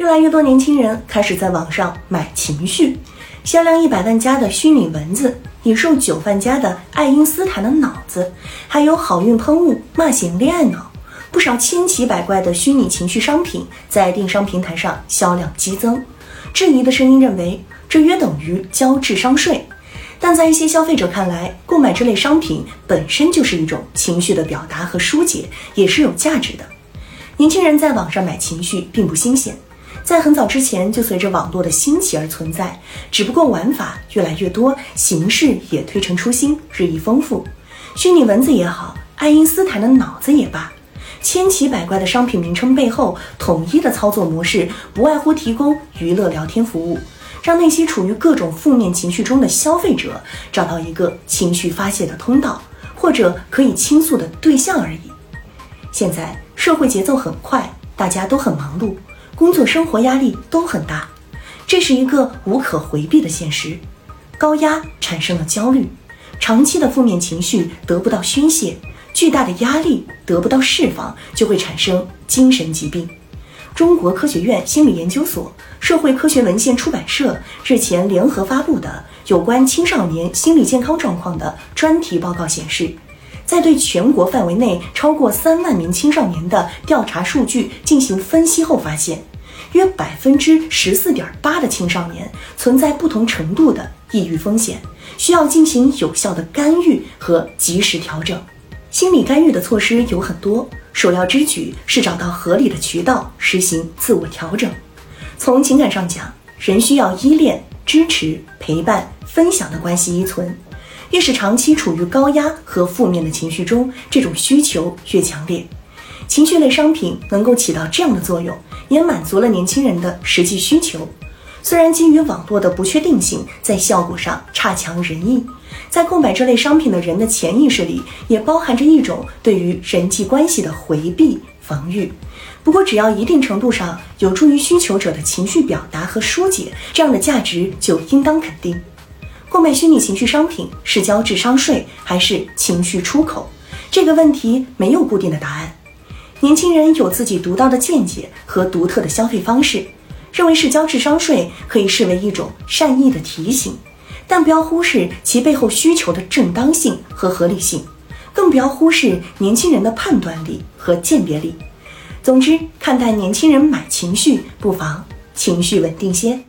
越来越多年轻人开始在网上买情绪，销量一百万加的虚拟蚊子，已售九万加的爱因斯坦的脑子，还有好运喷雾、骂醒恋爱脑，不少千奇百怪的虚拟情绪商品在电商平台上销量激增。质疑的声音认为，这约等于交智商税。但在一些消费者看来，购买这类商品本身就是一种情绪的表达和疏解，也是有价值的。年轻人在网上买情绪并不新鲜。在很早之前就随着网络的兴起而存在，只不过玩法越来越多，形式也推陈出新，日益丰富。虚拟文字也好，爱因斯坦的脑子也罢，千奇百怪的商品名称背后，统一的操作模式不外乎提供娱乐聊天服务，让那些处于各种负面情绪中的消费者找到一个情绪发泄的通道，或者可以倾诉的对象而已。现在社会节奏很快，大家都很忙碌。工作生活压力都很大，这是一个无可回避的现实。高压产生了焦虑，长期的负面情绪得不到宣泄，巨大的压力得不到释放，就会产生精神疾病。中国科学院心理研究所、社会科学文献出版社日前联合发布的有关青少年心理健康状况的专题报告显示，在对全国范围内超过三万名青少年的调查数据进行分析后发现。约百分之十四点八的青少年存在不同程度的抑郁风险，需要进行有效的干预和及时调整。心理干预的措施有很多，首要之举是找到合理的渠道，实行自我调整。从情感上讲，人需要依恋、支持、陪伴、分享的关系依存。越是长期处于高压和负面的情绪中，这种需求越强烈。情绪类商品能够起到这样的作用，也满足了年轻人的实际需求。虽然基于网络的不确定性，在效果上差强人意，在购买这类商品的人的潜意识里，也包含着一种对于人际关系的回避防御。不过，只要一定程度上有助于需求者的情绪表达和疏解，这样的价值就应当肯定。购买虚拟情绪商品是交智商税还是情绪出口？这个问题没有固定的答案。年轻人有自己独到的见解和独特的消费方式，认为是交智商税可以视为一种善意的提醒，但不要忽视其背后需求的正当性和合理性，更不要忽视年轻人的判断力和鉴别力。总之，看待年轻人买情绪，不妨情绪稳定些。